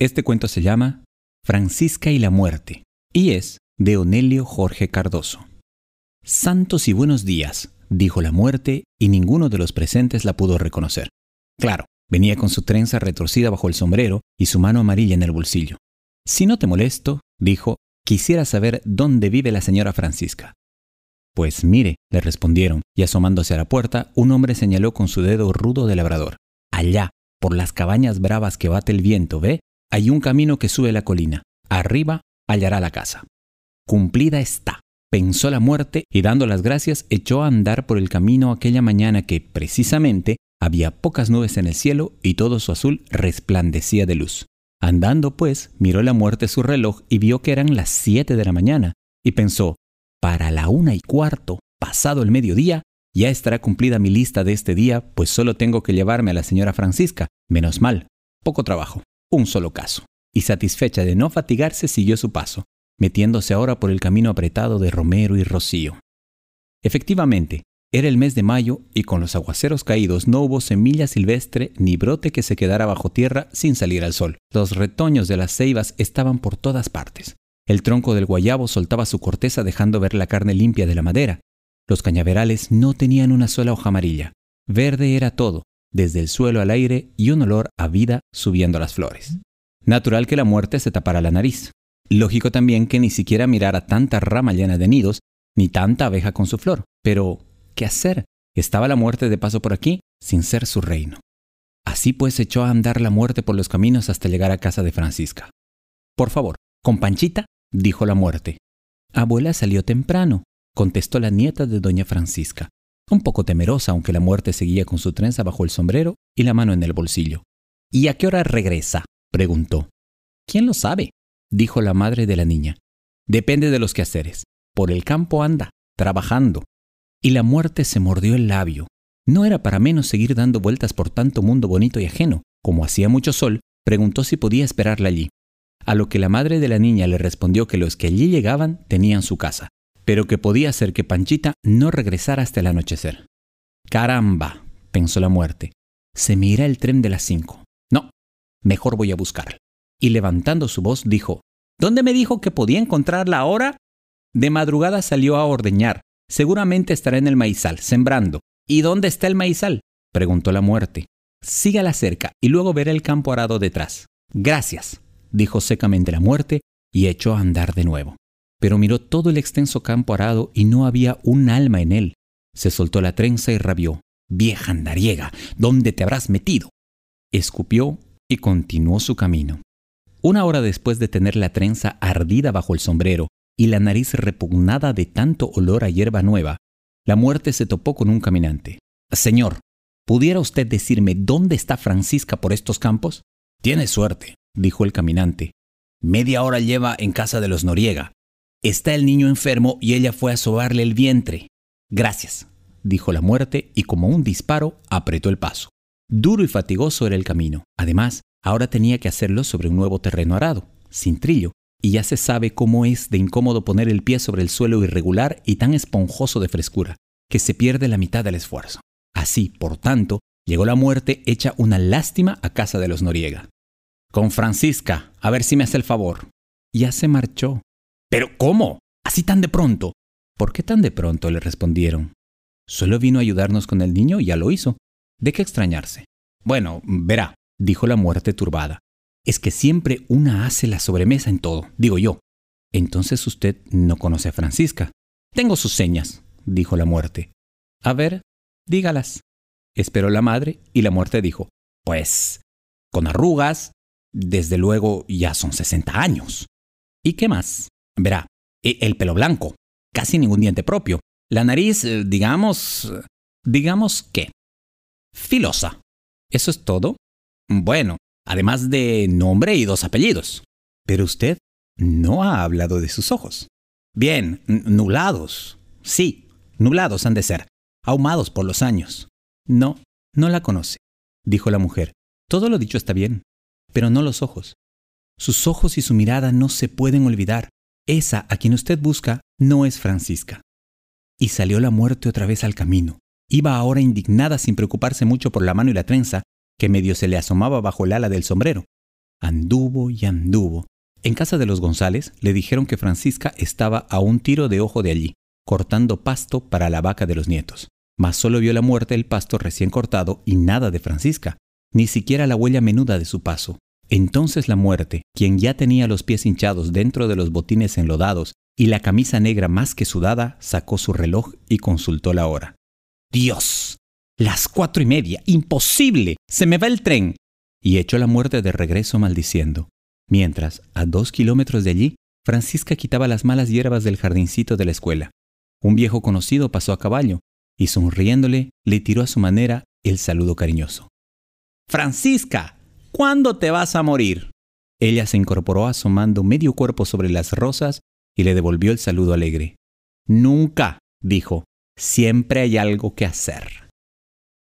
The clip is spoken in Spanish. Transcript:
Este cuento se llama Francisca y la muerte y es de Onelio Jorge Cardoso. Santos y buenos días, dijo la muerte y ninguno de los presentes la pudo reconocer. Claro, venía con su trenza retorcida bajo el sombrero y su mano amarilla en el bolsillo. Si no te molesto, dijo, quisiera saber dónde vive la señora Francisca. Pues mire, le respondieron, y asomándose a la puerta, un hombre señaló con su dedo rudo de labrador. Allá, por las cabañas bravas que bate el viento, ¿ve? Hay un camino que sube la colina. Arriba hallará la casa. Cumplida está, pensó la muerte y dando las gracias echó a andar por el camino aquella mañana que, precisamente, había pocas nubes en el cielo y todo su azul resplandecía de luz. Andando, pues, miró la muerte su reloj y vio que eran las siete de la mañana, y pensó, para la una y cuarto, pasado el mediodía, ya estará cumplida mi lista de este día, pues solo tengo que llevarme a la señora Francisca. Menos mal, poco trabajo, un solo caso. Y satisfecha de no fatigarse, siguió su paso, metiéndose ahora por el camino apretado de Romero y Rocío. Efectivamente, era el mes de mayo y con los aguaceros caídos no hubo semilla silvestre ni brote que se quedara bajo tierra sin salir al sol. Los retoños de las ceibas estaban por todas partes. El tronco del guayabo soltaba su corteza dejando ver la carne limpia de la madera, los cañaverales no tenían una sola hoja amarilla. Verde era todo, desde el suelo al aire y un olor a vida subiendo las flores. Natural que la muerte se tapara la nariz. Lógico también que ni siquiera mirara tanta rama llena de nidos, ni tanta abeja con su flor. Pero, ¿qué hacer? Estaba la muerte de paso por aquí, sin ser su reino. Así pues echó a andar la muerte por los caminos hasta llegar a casa de Francisca. Por favor, con Panchita, dijo la muerte. Abuela salió temprano, contestó la nieta de doña Francisca, un poco temerosa aunque la muerte seguía con su trenza bajo el sombrero y la mano en el bolsillo. ¿Y a qué hora regresa? preguntó. ¿Quién lo sabe? dijo la madre de la niña. Depende de los quehaceres. Por el campo anda, trabajando. Y la muerte se mordió el labio. No era para menos seguir dando vueltas por tanto mundo bonito y ajeno. Como hacía mucho sol, preguntó si podía esperarla allí. A lo que la madre de la niña le respondió que los que allí llegaban tenían su casa, pero que podía ser que Panchita no regresara hasta el anochecer. Caramba, pensó la muerte, se me irá el tren de las cinco. No, mejor voy a buscarla. Y levantando su voz dijo, ¿Dónde me dijo que podía encontrarla ahora? De madrugada salió a ordeñar. Seguramente estará en el maizal, sembrando. ¿Y dónde está el maizal? preguntó la muerte. Sígala cerca y luego verá el campo arado detrás. Gracias, dijo secamente la muerte y echó a andar de nuevo pero miró todo el extenso campo arado y no había un alma en él. Se soltó la trenza y rabió. Vieja andariega, ¿dónde te habrás metido? Escupió y continuó su camino. Una hora después de tener la trenza ardida bajo el sombrero y la nariz repugnada de tanto olor a hierba nueva, la muerte se topó con un caminante. Señor, ¿pudiera usted decirme dónde está Francisca por estos campos? Tiene suerte, dijo el caminante. Media hora lleva en casa de los Noriega. Está el niño enfermo y ella fue a sobarle el vientre. Gracias, dijo la muerte y como un disparo apretó el paso. Duro y fatigoso era el camino. Además, ahora tenía que hacerlo sobre un nuevo terreno arado, sin trillo, y ya se sabe cómo es de incómodo poner el pie sobre el suelo irregular y tan esponjoso de frescura, que se pierde la mitad del esfuerzo. Así, por tanto, llegó la muerte hecha una lástima a casa de los Noriega. Con Francisca, a ver si me hace el favor. Ya se marchó, ¿Pero cómo? ¿Así tan de pronto? ¿Por qué tan de pronto? le respondieron. Solo vino a ayudarnos con el niño y ya lo hizo. ¿De qué extrañarse? Bueno, verá, dijo la muerte turbada. Es que siempre una hace la sobremesa en todo, digo yo. Entonces usted no conoce a Francisca. Tengo sus señas, dijo la muerte. A ver, dígalas. Esperó la madre y la muerte dijo, pues, con arrugas, desde luego ya son 60 años. ¿Y qué más? Verá, e, el pelo blanco, casi ningún diente propio. La nariz, eh, digamos... digamos qué. Filosa. ¿Eso es todo? Bueno, además de nombre y dos apellidos. Pero usted no ha hablado de sus ojos. Bien, nublados. Sí, nublados han de ser, ahumados por los años. No, no la conoce, dijo la mujer. Todo lo dicho está bien, pero no los ojos. Sus ojos y su mirada no se pueden olvidar. Esa a quien usted busca no es Francisca. Y salió la muerte otra vez al camino. Iba ahora indignada sin preocuparse mucho por la mano y la trenza, que medio se le asomaba bajo el ala del sombrero. Anduvo y anduvo. En casa de los González le dijeron que Francisca estaba a un tiro de ojo de allí, cortando pasto para la vaca de los nietos. Mas solo vio la muerte el pasto recién cortado y nada de Francisca, ni siquiera la huella menuda de su paso. Entonces la muerte, quien ya tenía los pies hinchados dentro de los botines enlodados y la camisa negra más que sudada, sacó su reloj y consultó la hora. Dios. Las cuatro y media. Imposible. Se me va el tren. Y echó la muerte de regreso maldiciendo. Mientras, a dos kilómetros de allí, Francisca quitaba las malas hierbas del jardincito de la escuela. Un viejo conocido pasó a caballo y sonriéndole le tiró a su manera el saludo cariñoso. Francisca, ¿cuándo te vas a morir? Ella se incorporó asomando medio cuerpo sobre las rosas y le devolvió el saludo alegre. Nunca, dijo, siempre hay algo que hacer.